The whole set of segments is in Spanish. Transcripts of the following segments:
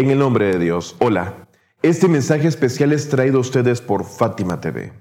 En el nombre de Dios, hola. Este mensaje especial es traído a ustedes por Fátima TV.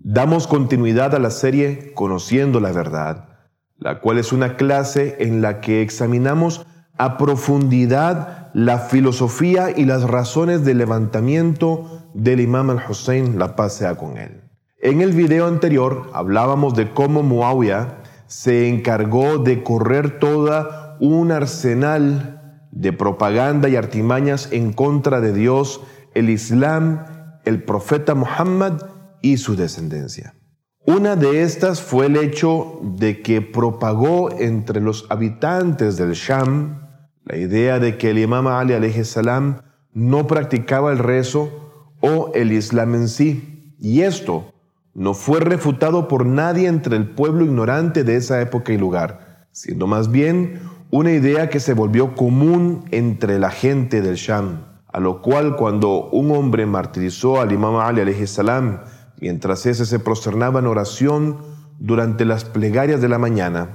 Damos continuidad a la serie Conociendo la Verdad, la cual es una clase en la que examinamos a profundidad la filosofía y las razones del levantamiento del imam al-Hussein, la paz sea con él. En el video anterior hablábamos de cómo Muawiyah se encargó de correr toda un arsenal de propaganda y artimañas en contra de Dios, el Islam, el profeta Muhammad y su descendencia. Una de estas fue el hecho de que propagó entre los habitantes del Sham la idea de que el imam Ali salam no practicaba el rezo o el Islam en sí. Y esto no fue refutado por nadie entre el pueblo ignorante de esa época y lugar, siendo más bien una idea que se volvió común entre la gente del Sham, a lo cual cuando un hombre martirizó al imam Ali salam mientras ese se prosternaba en oración durante las plegarias de la mañana,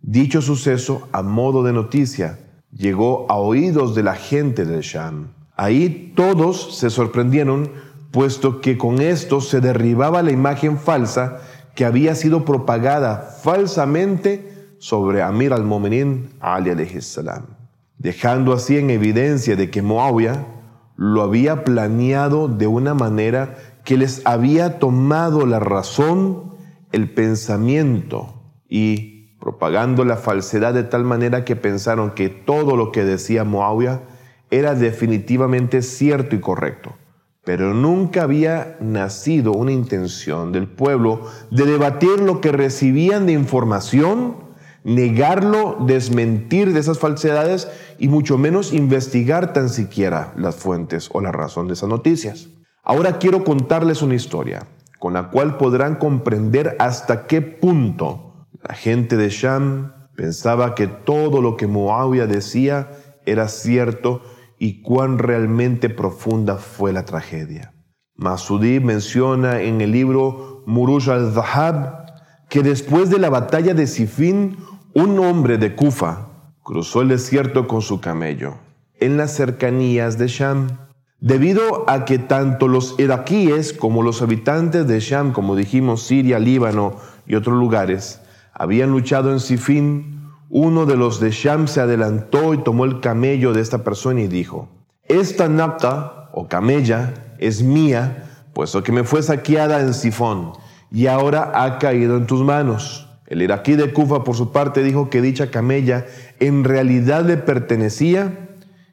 dicho suceso a modo de noticia llegó a oídos de la gente del Sham. Ahí todos se sorprendieron, puesto que con esto se derribaba la imagen falsa que había sido propagada falsamente sobre Amir al-Mu'minin Ali salam, dejando así en evidencia de que Muawiyah lo había planeado de una manera que les había tomado la razón, el pensamiento y propagando la falsedad de tal manera que pensaron que todo lo que decía Moabia era definitivamente cierto y correcto. Pero nunca había nacido una intención del pueblo de debatir lo que recibían de información, negarlo, desmentir de esas falsedades y mucho menos investigar tan siquiera las fuentes o la razón de esas noticias. Ahora quiero contarles una historia con la cual podrán comprender hasta qué punto la gente de Sham pensaba que todo lo que Muawiyah decía era cierto y cuán realmente profunda fue la tragedia. Masudi menciona en el libro Murush al-Zahab que después de la batalla de Sifin, un hombre de Kufa cruzó el desierto con su camello en las cercanías de Sham. Debido a que tanto los iraquíes como los habitantes de Sham, como dijimos, Siria, Líbano y otros lugares, habían luchado en Sifín, uno de los de Sham se adelantó y tomó el camello de esta persona y dijo, esta napta o camella es mía, puesto que me fue saqueada en Sifón y ahora ha caído en tus manos. El iraquí de Kufa, por su parte, dijo que dicha camella en realidad le pertenecía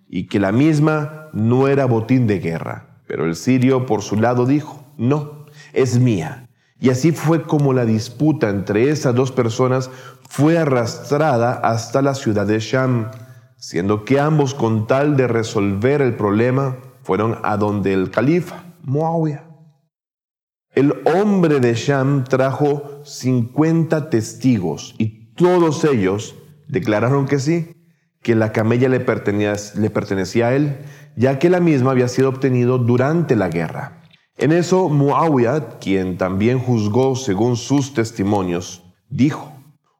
y que la misma no era botín de guerra. Pero el sirio, por su lado, dijo, no, es mía y así fue como la disputa entre esas dos personas fue arrastrada hasta la ciudad de Sham, siendo que ambos con tal de resolver el problema fueron a donde el califa, Muawiyah. El hombre de Sham trajo 50 testigos y todos ellos declararon que sí, que la camella le pertenecía, le pertenecía a él, ya que la misma había sido obtenido durante la guerra. En eso Muawiyah, quien también juzgó según sus testimonios, dijo,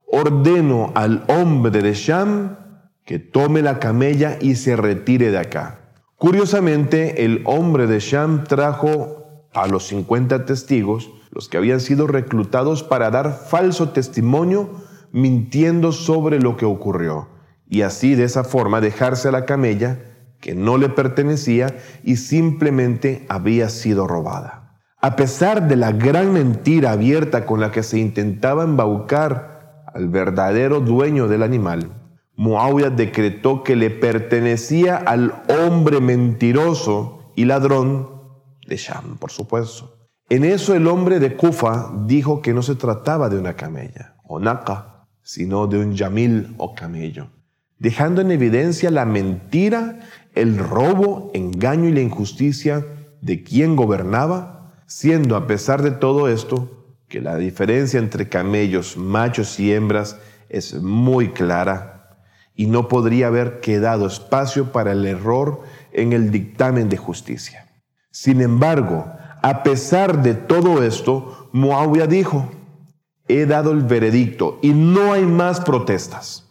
ordeno al hombre de Sham que tome la camella y se retire de acá. Curiosamente, el hombre de Sham trajo a los 50 testigos, los que habían sido reclutados para dar falso testimonio, mintiendo sobre lo que ocurrió, y así de esa forma dejarse a la camella que no le pertenecía y simplemente había sido robada. A pesar de la gran mentira abierta con la que se intentaba embaucar al verdadero dueño del animal, Muawiyah decretó que le pertenecía al hombre mentiroso y ladrón de Sham, por supuesto. En eso el hombre de Kufa dijo que no se trataba de una camella o naca, sino de un yamil o camello, dejando en evidencia la mentira el robo, engaño y la injusticia de quien gobernaba, siendo a pesar de todo esto que la diferencia entre camellos, machos y hembras es muy clara y no podría haber quedado espacio para el error en el dictamen de justicia. Sin embargo, a pesar de todo esto, Muawiyah dijo, he dado el veredicto y no hay más protestas.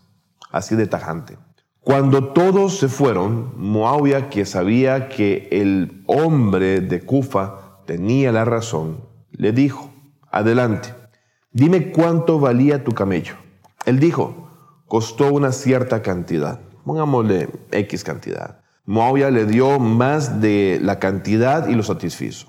Así de tajante. Cuando todos se fueron, Muawiyah, que sabía que el hombre de Kufa tenía la razón, le dijo, adelante, dime cuánto valía tu camello. Él dijo, costó una cierta cantidad, pongámosle X cantidad. Muawiyah le dio más de la cantidad y lo satisfizo.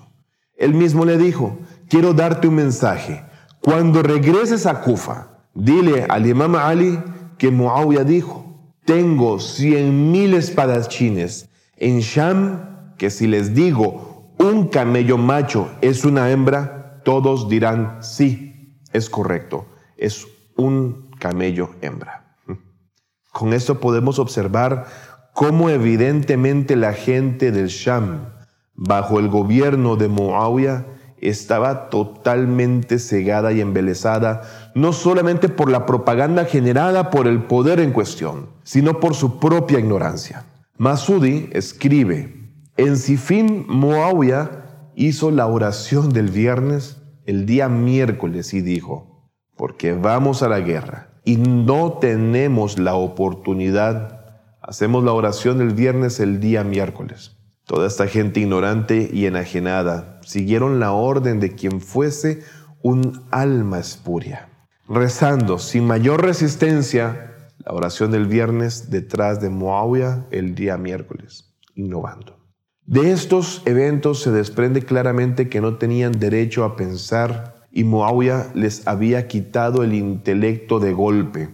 Él mismo le dijo, quiero darte un mensaje. Cuando regreses a Kufa, dile al imam Ali que Muawiyah dijo, tengo cien mil espadachines en Sham, que si les digo un camello macho es una hembra, todos dirán sí, es correcto, es un camello hembra. Con esto podemos observar cómo evidentemente la gente del Sham, bajo el gobierno de Muawiyah, estaba totalmente cegada y embelesada, no solamente por la propaganda generada por el poder en cuestión, sino por su propia ignorancia. Masudi escribe, en Sifin Muawiyah hizo la oración del viernes el día miércoles y dijo, porque vamos a la guerra y no tenemos la oportunidad, hacemos la oración del viernes el día miércoles. Toda esta gente ignorante y enajenada siguieron la orden de quien fuese un alma espuria, rezando sin mayor resistencia la oración del viernes detrás de Moabia el día miércoles, innovando. De estos eventos se desprende claramente que no tenían derecho a pensar y Moabia les había quitado el intelecto de golpe,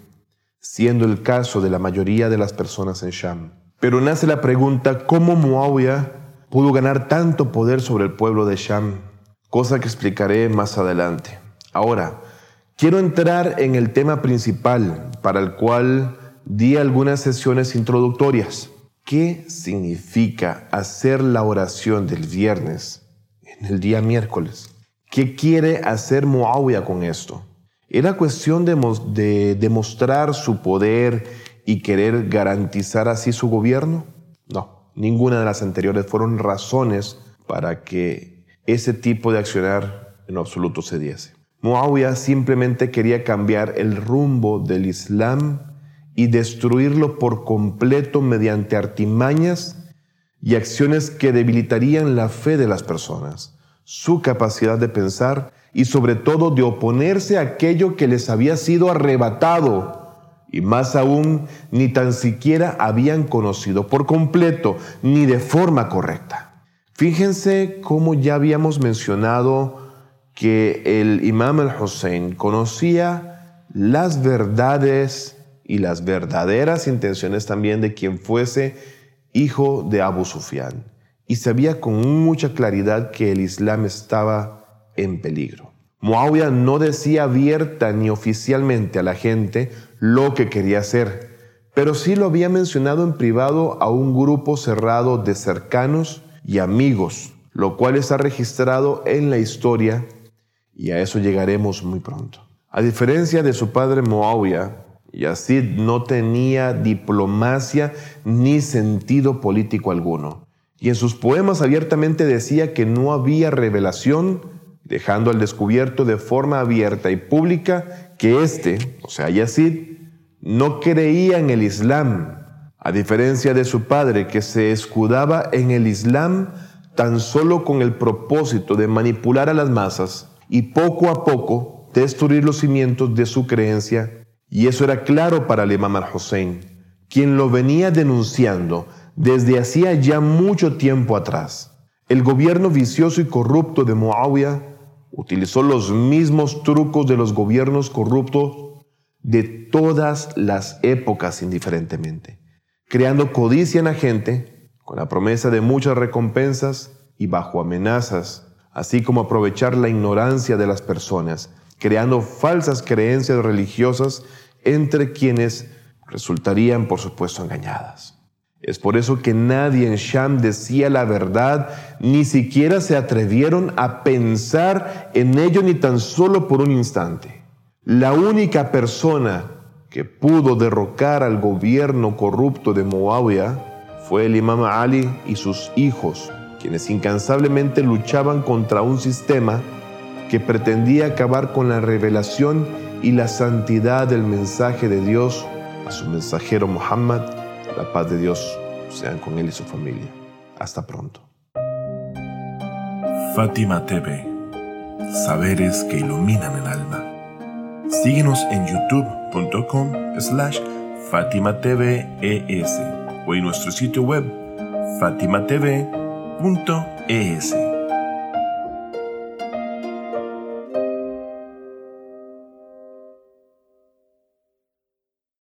siendo el caso de la mayoría de las personas en Sham. Pero nace la pregunta, ¿cómo Muawiyah pudo ganar tanto poder sobre el pueblo de Sham? Cosa que explicaré más adelante. Ahora, quiero entrar en el tema principal para el cual di algunas sesiones introductorias. ¿Qué significa hacer la oración del viernes en el día miércoles? ¿Qué quiere hacer Muawiyah con esto? ¿Era cuestión de demostrar su poder y querer garantizar así su gobierno? No, ninguna de las anteriores fueron razones para que ese tipo de accionar en absoluto se diese. Muawiyah simplemente quería cambiar el rumbo del Islam y destruirlo por completo mediante artimañas y acciones que debilitarían la fe de las personas, su capacidad de pensar y sobre todo de oponerse a aquello que les había sido arrebatado y más aún ni tan siquiera habían conocido por completo ni de forma correcta. Fíjense cómo ya habíamos mencionado que el imam al-Hussein conocía las verdades y las verdaderas intenciones también de quien fuese hijo de Abu Sufyan y sabía con mucha claridad que el Islam estaba en peligro. Muawiyah no decía abierta ni oficialmente a la gente lo que quería hacer, pero sí lo había mencionado en privado a un grupo cerrado de cercanos y amigos, lo cual está registrado en la historia y a eso llegaremos muy pronto. A diferencia de su padre Muawiyah, Yazid no tenía diplomacia ni sentido político alguno, y en sus poemas abiertamente decía que no había revelación dejando al descubierto de forma abierta y pública que éste, o sea, Yazid, no creía en el Islam, a diferencia de su padre que se escudaba en el Islam tan solo con el propósito de manipular a las masas y poco a poco destruir los cimientos de su creencia. Y eso era claro para el imam al-Hussein, quien lo venía denunciando desde hacía ya mucho tiempo atrás. El gobierno vicioso y corrupto de Muawiyah utilizó los mismos trucos de los gobiernos corruptos de todas las épocas indiferentemente, creando codicia en la gente con la promesa de muchas recompensas y bajo amenazas, así como aprovechar la ignorancia de las personas, creando falsas creencias religiosas entre quienes resultarían, por supuesto, engañadas. Es por eso que nadie en Sham decía la verdad, ni siquiera se atrevieron a pensar en ello ni tan solo por un instante. La única persona que pudo derrocar al gobierno corrupto de Moabia fue el imam Ali y sus hijos, quienes incansablemente luchaban contra un sistema que pretendía acabar con la revelación y la santidad del mensaje de Dios a su mensajero Muhammad. La paz de Dios sean con él y su familia. Hasta pronto. Fátima TV. Saberes que iluminan el alma. Síguenos en youtube.com slash Fátima TV ES o en nuestro sitio web fatimatv.es.